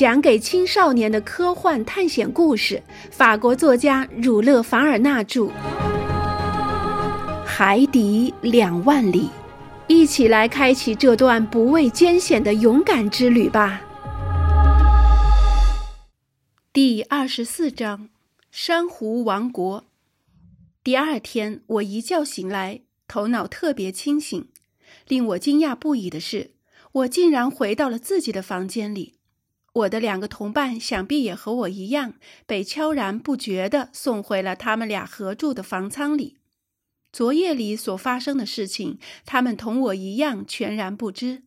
讲给青少年的科幻探险故事，法国作家儒勒·凡尔纳著，《海底两万里》，一起来开启这段不畏艰险的勇敢之旅吧。第二十四章：珊瑚王国。第二天，我一觉醒来，头脑特别清醒。令我惊讶不已的是，我竟然回到了自己的房间里。我的两个同伴想必也和我一样，被悄然不觉地送回了他们俩合住的房舱里。昨夜里所发生的事情，他们同我一样全然不知。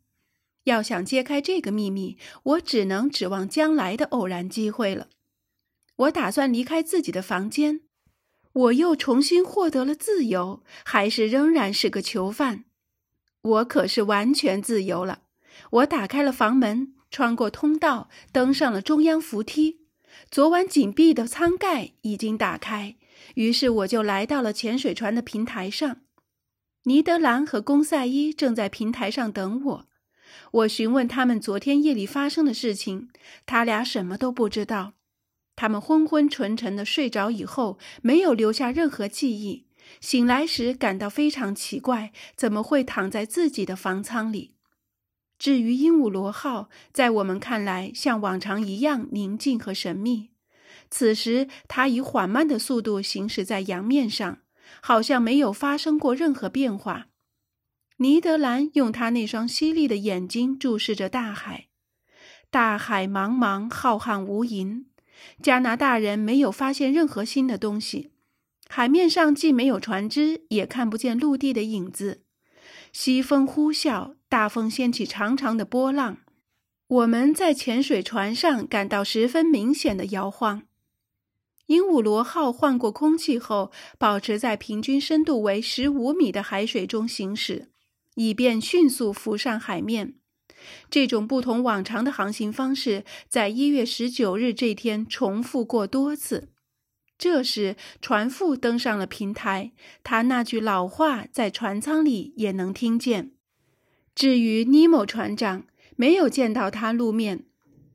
要想揭开这个秘密，我只能指望将来的偶然机会了。我打算离开自己的房间，我又重新获得了自由，还是仍然是个囚犯？我可是完全自由了。我打开了房门。穿过通道，登上了中央扶梯。昨晚紧闭的舱盖已经打开，于是我就来到了潜水船的平台上。尼德兰和公赛伊正在平台上等我。我询问他们昨天夜里发生的事情，他俩什么都不知道。他们昏昏沉沉的睡着以后，没有留下任何记忆。醒来时感到非常奇怪，怎么会躺在自己的房舱里？至于鹦鹉螺号，在我们看来像往常一样宁静和神秘。此时，它以缓慢的速度行驶在洋面上，好像没有发生过任何变化。尼德兰用他那双犀利的眼睛注视着大海，大海茫茫浩瀚无垠。加拿大人没有发现任何新的东西，海面上既没有船只，也看不见陆地的影子。西风呼啸。大风掀起长长的波浪，我们在潜水船上感到十分明显的摇晃。鹦鹉螺号换过空气后，保持在平均深度为十五米的海水中行驶，以便迅速浮上海面。这种不同往常的航行方式，在一月十九日这天重复过多次。这时，船夫登上了平台，他那句老话在船舱里也能听见。至于尼莫船长，没有见到他露面。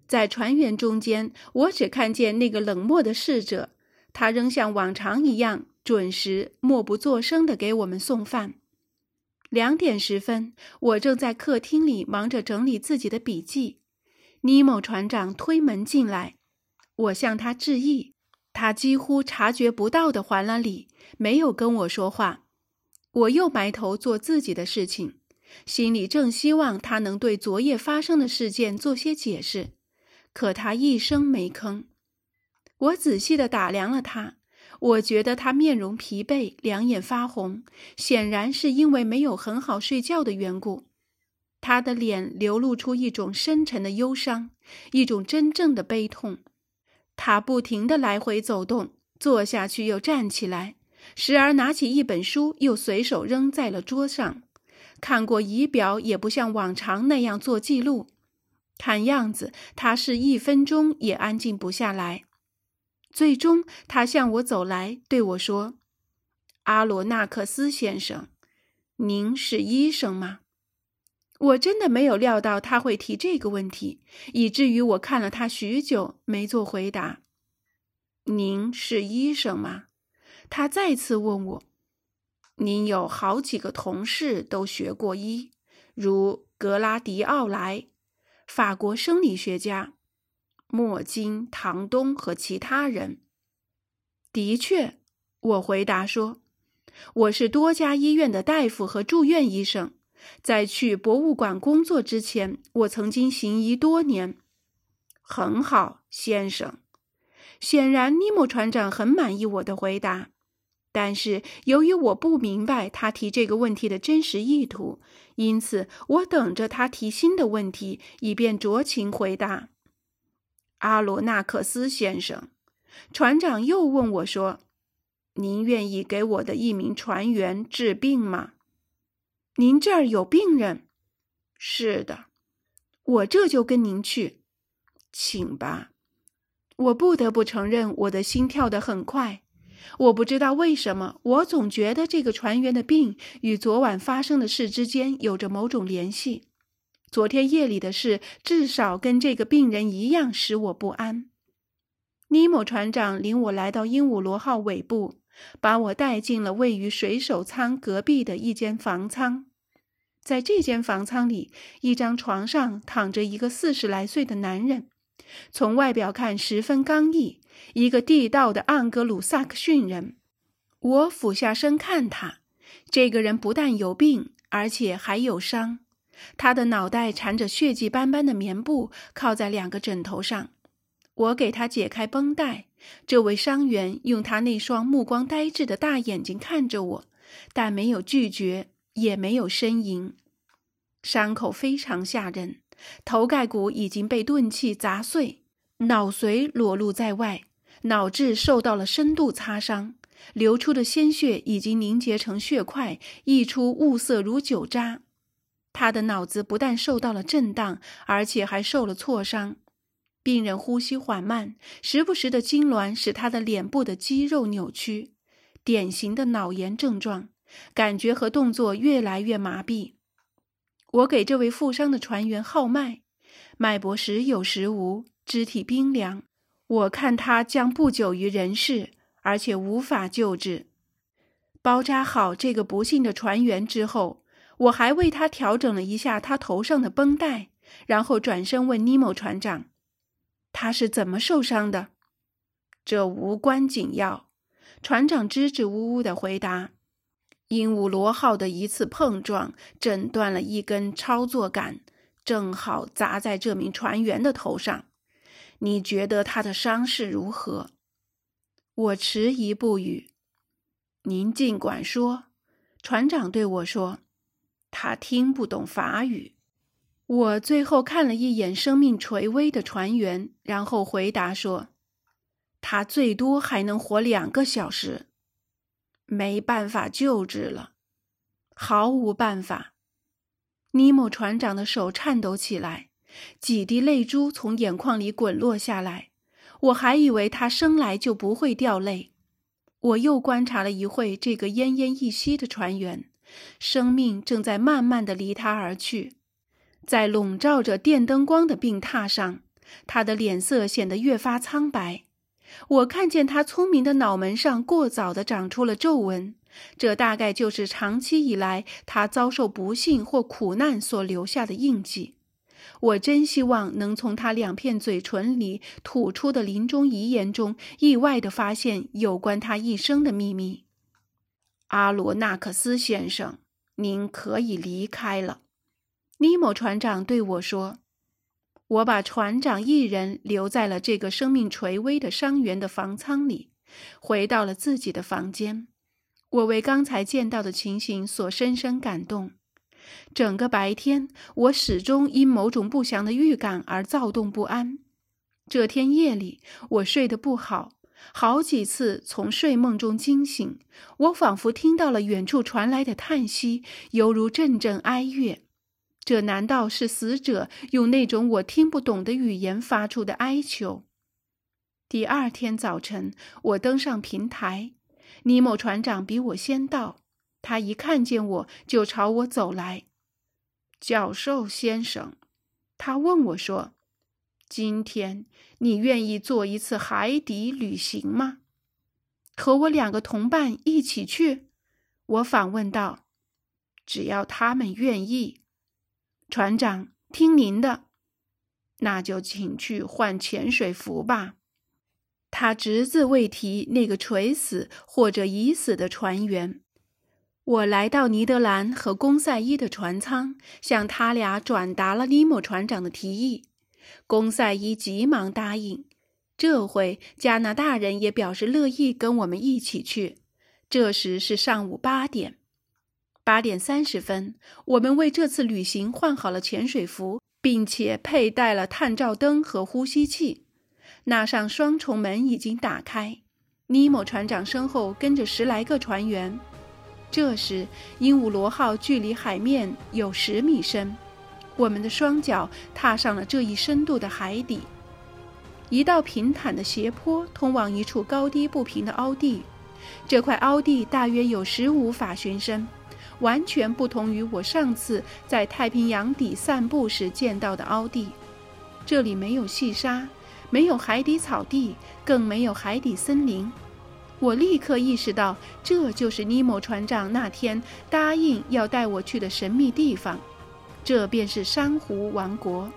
在船员中间，我只看见那个冷漠的侍者，他仍像往常一样准时、默不作声地给我们送饭。两点十分，我正在客厅里忙着整理自己的笔记，尼莫船长推门进来，我向他致意，他几乎察觉不到的还了礼，没有跟我说话。我又埋头做自己的事情。心里正希望他能对昨夜发生的事件做些解释，可他一声没吭。我仔细地打量了他，我觉得他面容疲惫，两眼发红，显然是因为没有很好睡觉的缘故。他的脸流露出一种深沉的忧伤，一种真正的悲痛。他不停地来回走动，坐下去又站起来，时而拿起一本书，又随手扔在了桌上。看过仪表，也不像往常那样做记录。看样子，他是一分钟也安静不下来。最终，他向我走来，对我说：“阿罗纳克斯先生，您是医生吗？”我真的没有料到他会提这个问题，以至于我看了他许久，没做回答。“您是医生吗？”他再次问我。您有好几个同事都学过医，如格拉迪奥莱，法国生理学家，莫金、唐东和其他人。的确，我回答说，我是多家医院的大夫和住院医生。在去博物馆工作之前，我曾经行医多年。很好，先生。显然，尼莫船长很满意我的回答。但是由于我不明白他提这个问题的真实意图，因此我等着他提新的问题，以便酌情回答。阿罗纳克斯先生，船长又问我说：“您愿意给我的一名船员治病吗？”“您这儿有病人？”“是的。”“我这就跟您去。”“请吧。”我不得不承认，我的心跳得很快。我不知道为什么，我总觉得这个船员的病与昨晚发生的事之间有着某种联系。昨天夜里的事至少跟这个病人一样使我不安。尼莫船长领我来到鹦鹉螺号尾部，把我带进了位于水手舱隔壁的一间房舱。在这间房舱里，一张床上躺着一个四十来岁的男人，从外表看十分刚毅，一个地道的盎格鲁撒克逊人。我俯下身看他，这个人不但有病，而且还有伤。他的脑袋缠着血迹斑斑的棉布，靠在两个枕头上。我给他解开绷带，这位伤员用他那双目光呆滞的大眼睛看着我，但没有拒绝，也没有呻吟。伤口非常吓人，头盖骨已经被钝器砸碎，脑髓裸露在外，脑质受到了深度擦伤，流出的鲜血已经凝结成血块，溢出雾色如酒渣。他的脑子不但受到了震荡，而且还受了挫伤。病人呼吸缓慢，时不时的痉挛使他的脸部的肌肉扭曲，典型的脑炎症状，感觉和动作越来越麻痹。我给这位负伤的船员号脉，脉搏时有时无，肢体冰凉。我看他将不久于人世，而且无法救治。包扎好这个不幸的船员之后，我还为他调整了一下他头上的绷带，然后转身问尼莫船长。他是怎么受伤的？这无关紧要。船长支支吾吾的回答：“鹦鹉螺号的一次碰撞震断了一根操作杆，正好砸在这名船员的头上。你觉得他的伤势如何？”我迟疑不语。您尽管说。船长对我说：“他听不懂法语。”我最后看了一眼生命垂危的船员，然后回答说：“他最多还能活两个小时，没办法救治了，毫无办法。”尼莫船长的手颤抖起来，几滴泪珠从眼眶里滚落下来。我还以为他生来就不会掉泪。我又观察了一会这个奄奄一息的船员，生命正在慢慢的离他而去。在笼罩着电灯光的病榻上，他的脸色显得越发苍白。我看见他聪明的脑门上过早的长出了皱纹，这大概就是长期以来他遭受不幸或苦难所留下的印记。我真希望能从他两片嘴唇里吐出的临终遗言中，意外地发现有关他一生的秘密。阿罗纳克斯先生，您可以离开了。尼莫船长对我说：“我把船长一人留在了这个生命垂危的伤员的房舱里，回到了自己的房间。我为刚才见到的情形所深深感动。整个白天，我始终因某种不祥的预感而躁动不安。这天夜里，我睡得不好，好几次从睡梦中惊醒，我仿佛听到了远处传来的叹息，犹如阵阵哀乐。”这难道是死者用那种我听不懂的语言发出的哀求？第二天早晨，我登上平台，尼莫船长比我先到。他一看见我就朝我走来。教授先生，他问我说：“今天你愿意做一次海底旅行吗？和我两个同伴一起去？”我反问道：“只要他们愿意。”船长，听您的，那就请去换潜水服吧。他只字未提那个垂死或者已死的船员。我来到尼德兰和公赛伊的船舱，向他俩转达了尼莫船长的提议。公赛伊急忙答应。这回加拿大人也表示乐意跟我们一起去。这时是上午八点。八点三十分，我们为这次旅行换好了潜水服，并且佩戴了探照灯和呼吸器。那扇双重门已经打开，尼莫船长身后跟着十来个船员。这时，鹦鹉螺号距离海面有十米深，我们的双脚踏上了这一深度的海底。一道平坦的斜坡通往一处高低不平的凹地，这块凹地大约有十五法寻深。完全不同于我上次在太平洋底散步时见到的凹地。这里没有细沙，没有海底草地，更没有海底森林。我立刻意识到，这就是尼莫船长那天答应要带我去的神秘地方，这便是珊瑚王国。